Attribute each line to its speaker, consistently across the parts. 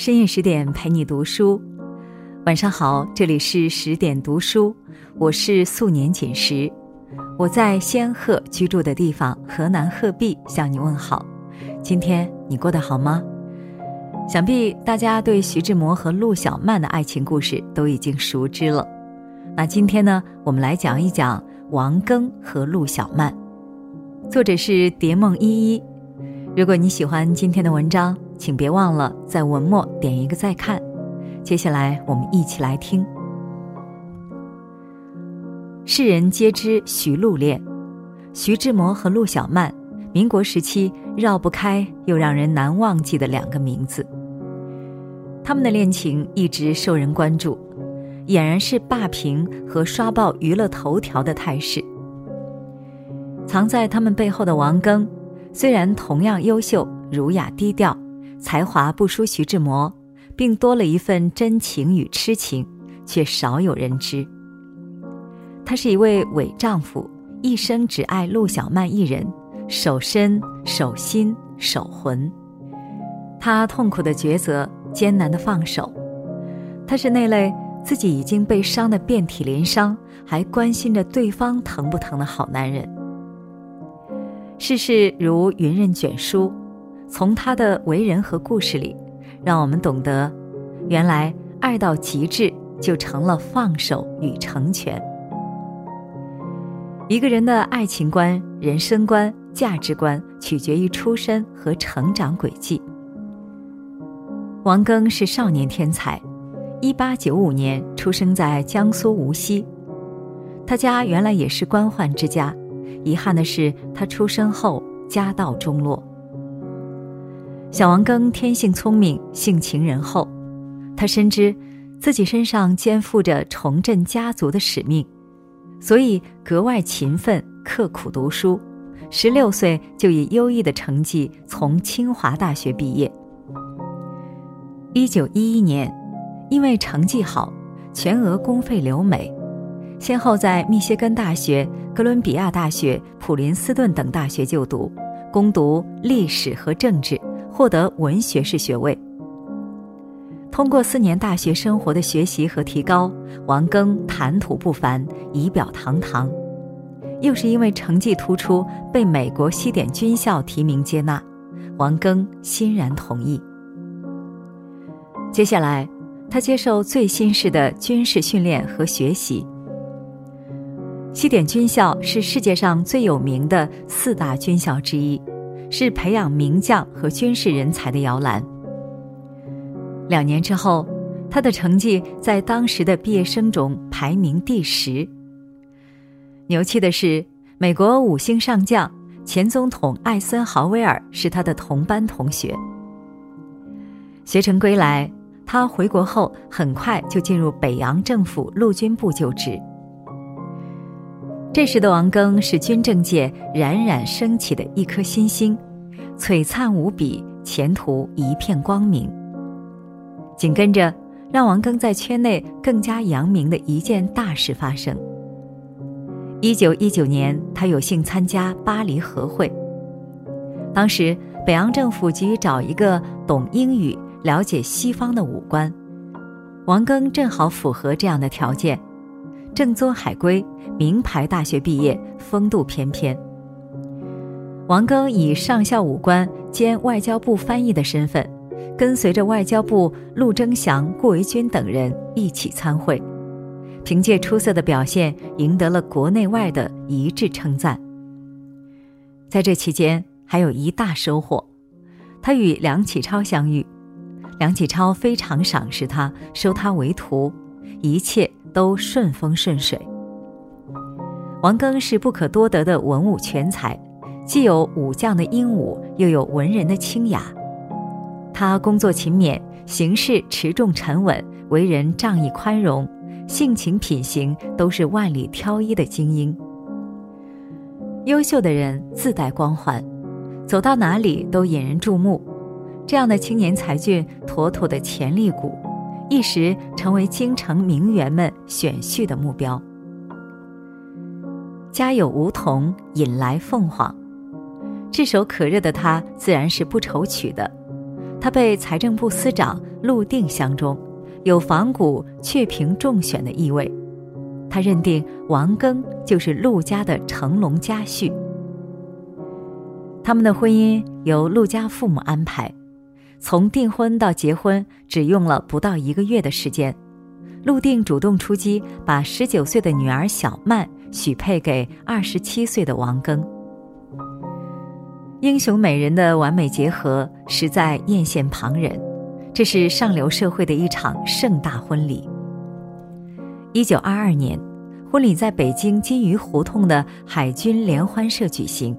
Speaker 1: 深夜十点陪你读书，晚上好，这里是十点读书，我是素年锦时，我在仙鹤居住的地方河南鹤壁向你问好。今天你过得好吗？想必大家对徐志摩和陆小曼的爱情故事都已经熟知了。那今天呢，我们来讲一讲王庚和陆小曼。作者是蝶梦依依。如果你喜欢今天的文章，请别忘了在文末点一个再看。接下来我们一起来听。世人皆知徐陆恋，徐志摩和陆小曼，民国时期绕不开又让人难忘记的两个名字。他们的恋情一直受人关注，俨然是霸屏和刷爆娱乐头条的态势。藏在他们背后的王庚，虽然同样优秀、儒雅低调。才华不输徐志摩，并多了一份真情与痴情，却少有人知。他是一位伪丈夫，一生只爱陆小曼一人，守身、守心、守魂。他痛苦的抉择，艰难的放手。他是那类自己已经被伤得遍体鳞伤，还关心着对方疼不疼的好男人。世事如云任卷舒。从他的为人和故事里，让我们懂得，原来爱到极致就成了放手与成全。一个人的爱情观、人生观、价值观，取决于出身和成长轨迹。王庚是少年天才，一八九五年出生在江苏无锡，他家原来也是官宦之家，遗憾的是他出生后家道中落。小王庚天性聪明，性情仁厚，他深知自己身上肩负着重振家族的使命，所以格外勤奋刻苦读书。十六岁就以优异的成绩从清华大学毕业。一九一一年，因为成绩好，全额公费留美，先后在密歇根大学、哥伦比亚大学、普林斯顿等大学就读，攻读历史和政治。获得文学士学位。通过四年大学生活的学习和提高，王庚谈吐不凡，仪表堂堂。又是因为成绩突出，被美国西点军校提名接纳，王庚欣然同意。接下来，他接受最新式的军事训练和学习。西点军校是世界上最有名的四大军校之一。是培养名将和军事人才的摇篮。两年之后，他的成绩在当时的毕业生中排名第十。牛气的是，美国五星上将前总统艾森豪威尔是他的同班同学。学成归来，他回国后很快就进入北洋政府陆军部就职。这时的王庚是军政界冉冉升起的一颗新星，璀璨无比，前途一片光明。紧跟着，让王庚在圈内更加扬名的一件大事发生。一九一九年，他有幸参加巴黎和会。当时，北洋政府急于找一个懂英语、了解西方的武官，王庚正好符合这样的条件。正宗海归，名牌大学毕业，风度翩翩。王庚以上校武官兼外交部翻译的身份，跟随着外交部陆征祥、顾维钧等人一起参会，凭借出色的表现，赢得了国内外的一致称赞。在这期间，还有一大收获，他与梁启超相遇，梁启超非常赏识他，收他为徒，一切。都顺风顺水。王庚是不可多得的文武全才，既有武将的英武，又有文人的清雅。他工作勤勉，行事持重沉稳，为人仗义宽容，性情品行都是万里挑一的精英。优秀的人自带光环，走到哪里都引人注目。这样的青年才俊，妥妥的潜力股。一时成为京城名媛们选婿的目标。家有梧桐，引来凤凰，炙手可热的他自然是不愁娶的。他被财政部司长陆定相中，有仿古却凭重选的意味。他认定王庚就是陆家的成龙家婿。他们的婚姻由陆家父母安排，从订婚到结婚只用了不到一个月的时间。陆定主动出击，把十九岁的女儿小曼许配给二十七岁的王庚。英雄美人的完美结合，实在艳羡旁人。这是上流社会的一场盛大婚礼。一九二二年，婚礼在北京金鱼胡同的海军联欢社举行，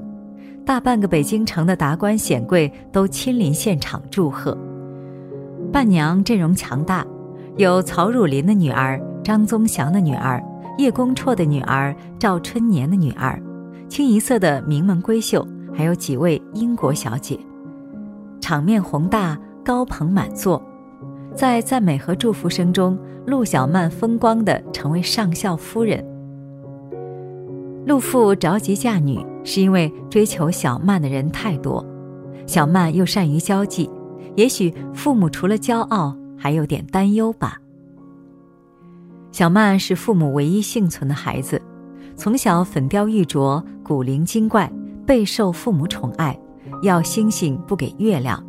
Speaker 1: 大半个北京城的达官显贵都亲临现场祝贺。伴娘阵容强大。有曹汝霖的女儿、张宗祥的女儿、叶公绰的女儿、赵春年的女儿，清一色的名门闺秀，还有几位英国小姐，场面宏大，高朋满座。在赞美和祝福声中，陆小曼风光的成为上校夫人。陆父着急嫁女，是因为追求小曼的人太多，小曼又善于交际，也许父母除了骄傲。还有点担忧吧。小曼是父母唯一幸存的孩子，从小粉雕玉琢、古灵精怪，备受父母宠爱，要星星不给月亮。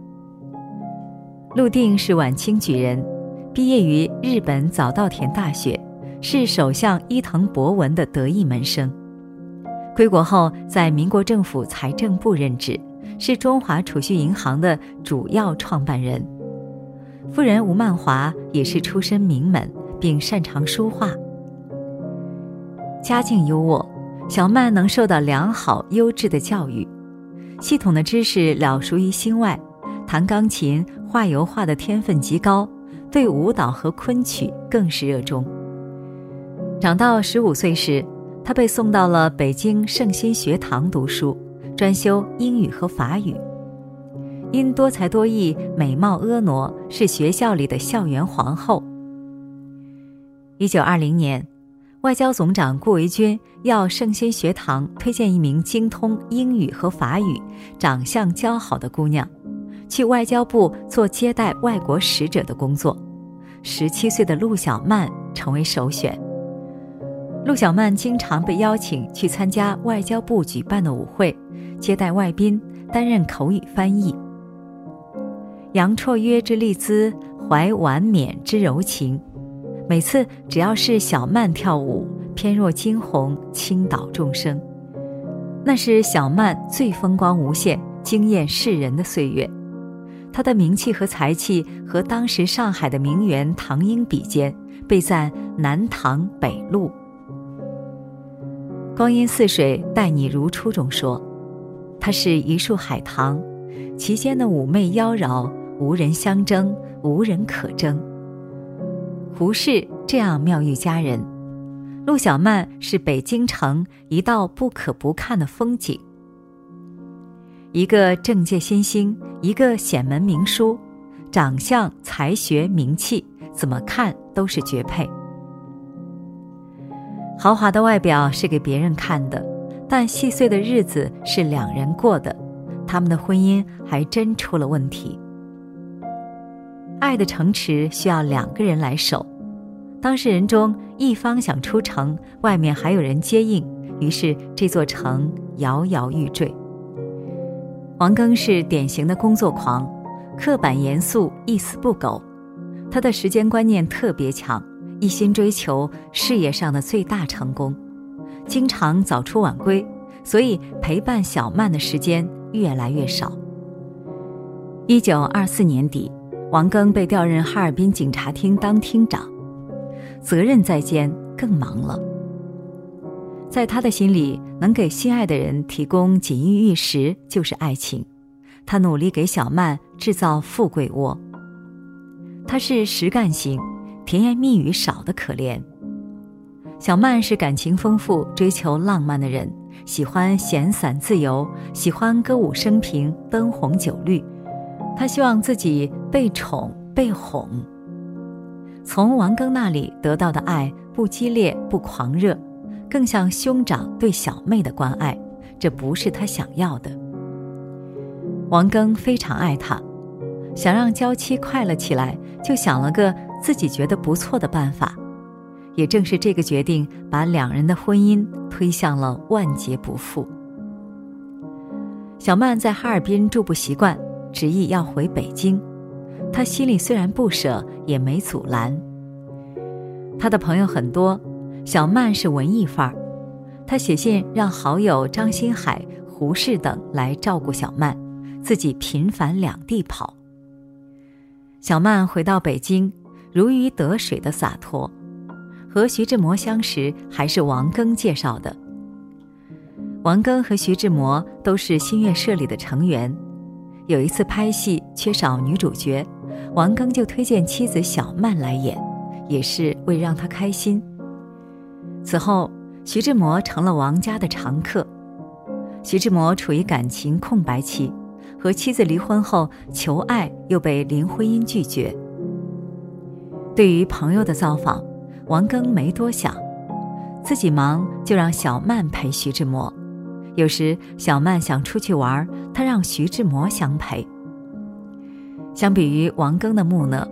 Speaker 1: 陆定是晚清举人，毕业于日本早稻田大学，是首相伊藤博文的得意门生。归国后，在民国政府财政部任职，是中华储蓄银行的主要创办人。夫人吴曼华也是出身名门，并擅长书画。家境优渥，小曼能受到良好优质的教育，系统的知识了熟于心外，弹钢琴、画油画的天分极高，对舞蹈和昆曲更是热衷。长到十五岁时，他被送到了北京圣心学堂读书，专修英语和法语。因多才多艺、美貌婀娜，是学校里的校园皇后。一九二零年，外交总长顾维钧要圣心学堂推荐一名精通英语和法语、长相姣好的姑娘，去外交部做接待外国使者的工作。十七岁的陆小曼成为首选。陆小曼经常被邀请去参加外交部举办的舞会，接待外宾，担任口语翻译。杨绰约之丽姿，怀婉娩之柔情。每次只要是小曼跳舞，翩若惊鸿，倾倒众生。那是小曼最风光无限、惊艳世人的岁月。她的名气和才气和当时上海的名媛唐英比肩，被赞南唐北陆。《光阴似水，待你如初》中说，她是一树海棠，其间的妩媚妖娆。无人相争，无人可争。胡适这样妙玉佳人，陆小曼是北京城一道不可不看的风景。一个政界新星，一个显门名书，长相、才学、名气，怎么看都是绝配。豪华的外表是给别人看的，但细碎的日子是两人过的，他们的婚姻还真出了问题。爱的城池需要两个人来守，当事人中一方想出城，外面还有人接应，于是这座城摇摇欲坠。王庚是典型的工作狂，刻板严肃，一丝不苟。他的时间观念特别强，一心追求事业上的最大成功，经常早出晚归，所以陪伴小曼的时间越来越少。一九二四年底。王庚被调任哈尔滨警察厅当厅长，责任在肩，更忙了。在他的心里，能给心爱的人提供锦衣玉食就是爱情。他努力给小曼制造富贵窝。他是实干型，甜言蜜语少的可怜。小曼是感情丰富、追求浪漫的人，喜欢闲散自由，喜欢歌舞升平、灯红酒绿。她希望自己被宠被哄。从王庚那里得到的爱不激烈不狂热，更像兄长对小妹的关爱，这不是他想要的。王庚非常爱她，想让娇妻快乐起来，就想了个自己觉得不错的办法。也正是这个决定，把两人的婚姻推向了万劫不复。小曼在哈尔滨住不习惯，执意要回北京。她心里虽然不舍，也没阻拦。她的朋友很多，小曼是文艺范儿。她写信让好友张新海、胡适等来照顾小曼，自己频繁两地跑。小曼回到北京，如鱼得水的洒脱。和徐志摩相识还是王庚介绍的。王庚和徐志摩都是新月社里的成员。有一次拍戏缺少女主角，王庚就推荐妻子小曼来演，也是为让她开心。此后，徐志摩成了王家的常客。徐志摩处于感情空白期，和妻子离婚后求爱又被林徽因拒绝。对于朋友的造访。王庚没多想，自己忙就让小曼陪徐志摩。有时小曼想出去玩，他让徐志摩相陪。相比于王庚的木讷，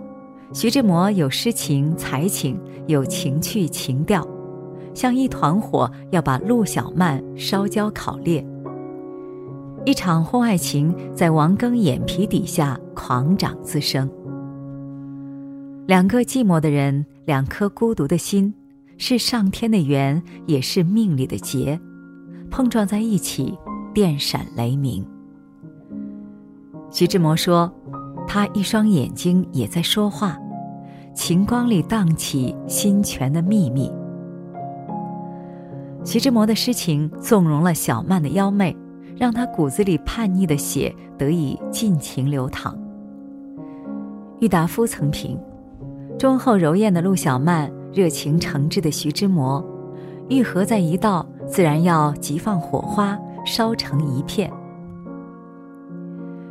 Speaker 1: 徐志摩有诗情才情，有情趣情调，像一团火要把陆小曼烧焦烤裂。一场婚外情在王庚眼皮底下狂长滋生。两个寂寞的人。两颗孤独的心，是上天的缘，也是命里的劫，碰撞在一起，电闪雷鸣。徐志摩说：“他一双眼睛也在说话，晴光里荡起心泉的秘密。”徐志摩的诗情纵容了小曼的妖媚，让他骨子里叛逆的血得以尽情流淌。郁达夫曾评。忠厚柔艳的陆小曼，热情诚挚的徐志摩，愈合在一道，自然要急放火花，烧成一片。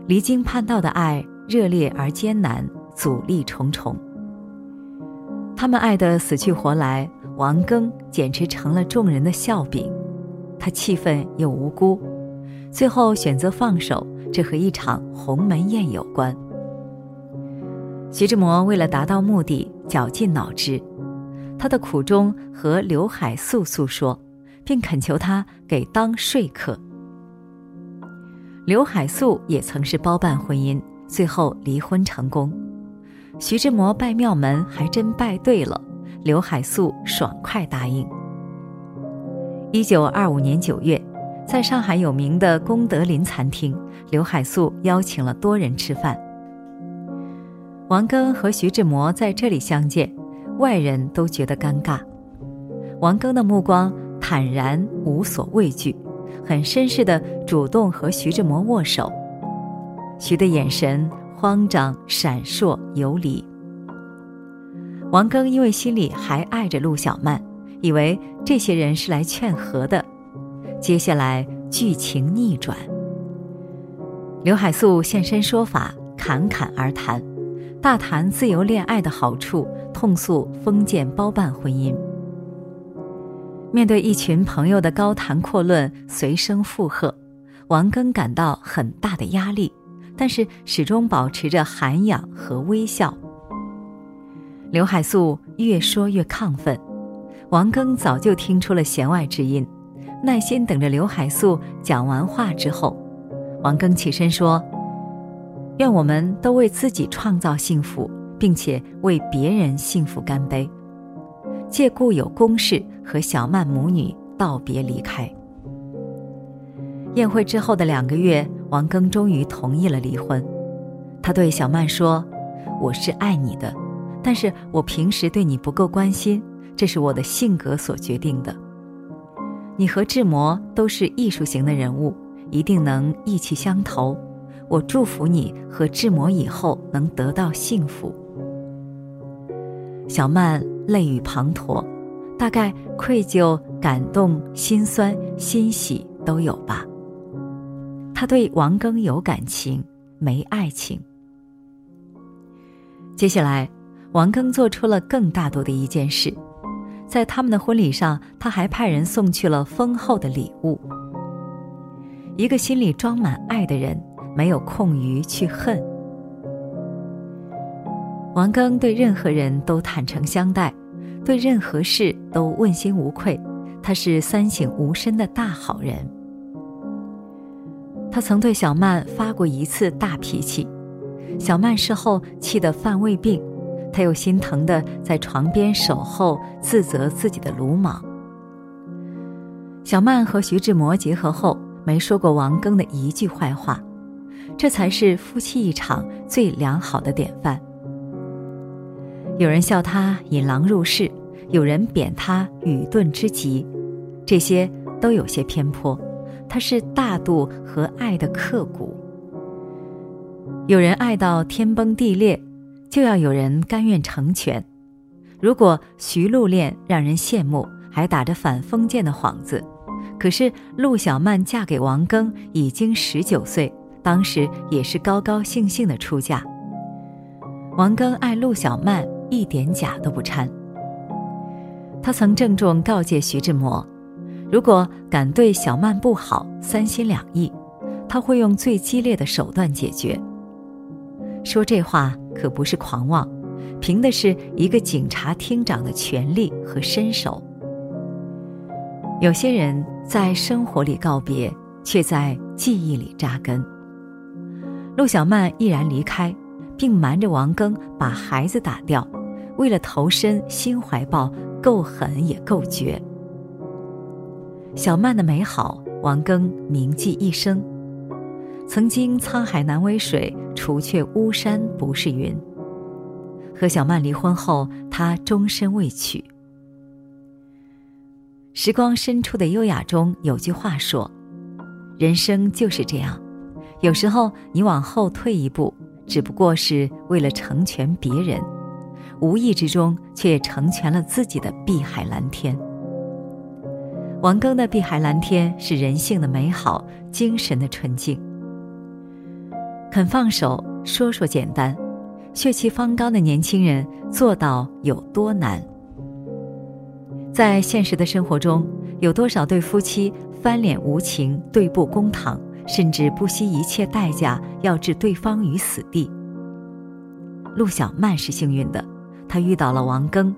Speaker 1: 离经叛道的爱，热烈而艰难，阻力重重。他们爱得死去活来，王庚简直成了众人的笑柄。他气愤又无辜，最后选择放手，这和一场鸿门宴有关。徐志摩为了达到目的，绞尽脑汁，他的苦衷和刘海粟诉说，并恳求他给当说客。刘海粟也曾是包办婚姻，最后离婚成功。徐志摩拜庙门还真拜对了，刘海粟爽快答应。一九二五年九月，在上海有名的功德林餐厅，刘海粟邀请了多人吃饭。王庚和徐志摩在这里相见，外人都觉得尴尬。王庚的目光坦然无所畏惧，很绅士的主动和徐志摩握手。徐的眼神慌张、闪烁、游离。王庚因为心里还爱着陆小曼，以为这些人是来劝和的。接下来剧情逆转，刘海粟现身说法，侃侃而谈。大谈自由恋爱的好处，痛诉封建包办婚姻。面对一群朋友的高谈阔论、随声附和，王庚感到很大的压力，但是始终保持着涵养和微笑。刘海粟越说越亢奋，王庚早就听出了弦外之音，耐心等着刘海粟讲完话之后，王庚起身说。愿我们都为自己创造幸福，并且为别人幸福干杯。借故有公事和小曼母女道别离开。宴会之后的两个月，王庚终于同意了离婚。他对小曼说：“我是爱你的，但是我平时对你不够关心，这是我的性格所决定的。你和志摩都是艺术型的人物，一定能意气相投。”我祝福你和志摩以后能得到幸福。小曼泪雨滂沱，大概愧疚、感动、心酸、欣喜都有吧。她对王庚有感情，没爱情。接下来，王庚做出了更大度的一件事，在他们的婚礼上，他还派人送去了丰厚的礼物。一个心里装满爱的人。没有空余去恨。王庚对任何人都坦诚相待，对任何事都问心无愧，他是三省吾身的大好人。他曾对小曼发过一次大脾气，小曼事后气得犯胃病，他又心疼的在床边守候，自责自己的鲁莽。小曼和徐志摩结合后，没说过王庚的一句坏话，这才是夫妻一场最良好的典范。有人笑他引狼入室，有人贬他愚钝之极，这些都有些偏颇。他是大度和爱的刻骨。有人爱到天崩地裂，就要有人甘愿成全。如果徐禄恋让人羡慕，还打着反封建的幌子，可是陆小曼嫁给王庚已经十九岁，当时也是高高兴兴的出嫁。王庚爱陆小曼。一点假都不掺。他曾郑重告诫徐志摩，如果敢对小曼不好，三心两意，他会用最激烈的手段解决。说这话可不是狂妄，凭的是一个警察厅长的权力和身手。有些人在生活里告别，却在记忆里扎根。陆小曼毅然离开，并瞒着王庚把孩子打掉。为了投身新怀抱，够狠也够绝。小曼的美好，王庚铭记一生。曾经沧海难为水，除却巫山不是云。和小曼离婚后，他终身未娶。时光深处的优雅中有句话说：“人生就是这样，有时候你往后退一步，只不过是为了成全别人。”无意之中，却成全了自己的碧海蓝天。王庚的碧海蓝天是人性的美好，精神的纯净。肯放手，说说简单，血气方刚的年轻人做到有多难？在现实的生活中，有多少对夫妻翻脸无情、对簿公堂，甚至不惜一切代价要置对方于死地？陆小曼是幸运的。她遇到了王庚，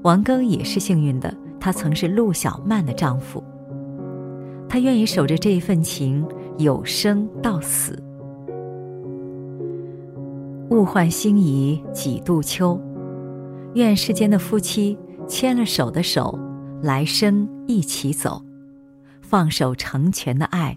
Speaker 1: 王庚也是幸运的，他曾是陆小曼的丈夫。他愿意守着这一份情，有生到死。物换星移几度秋，愿世间的夫妻牵了手的手，来生一起走，放手成全的爱，